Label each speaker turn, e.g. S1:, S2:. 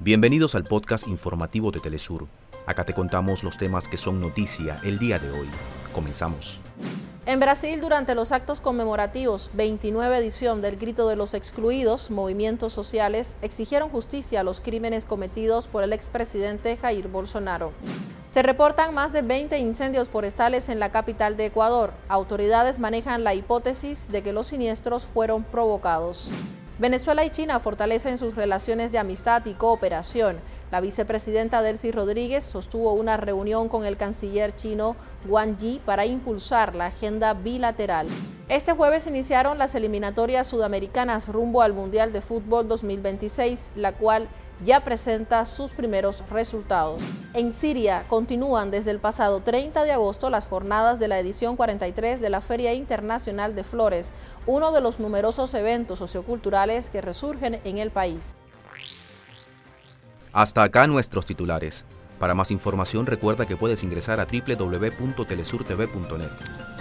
S1: Bienvenidos al podcast informativo de Telesur. Acá te contamos los temas que son noticia el día de hoy. Comenzamos.
S2: En Brasil, durante los actos conmemorativos 29 edición del Grito de los Excluidos, movimientos sociales exigieron justicia a los crímenes cometidos por el expresidente Jair Bolsonaro. Se reportan más de 20 incendios forestales en la capital de Ecuador. Autoridades manejan la hipótesis de que los siniestros fueron provocados. Venezuela y China fortalecen sus relaciones de amistad y cooperación. La vicepresidenta Delcy Rodríguez sostuvo una reunión con el canciller chino Wang Yi para impulsar la agenda bilateral. Este jueves iniciaron las eliminatorias sudamericanas rumbo al Mundial de Fútbol 2026, la cual ya presenta sus primeros resultados. En Siria continúan desde el pasado 30 de agosto las jornadas de la edición 43 de la Feria Internacional de Flores, uno de los numerosos eventos socioculturales que resurgen en el país.
S1: Hasta acá nuestros titulares. Para más información recuerda que puedes ingresar a www.telesurtv.net.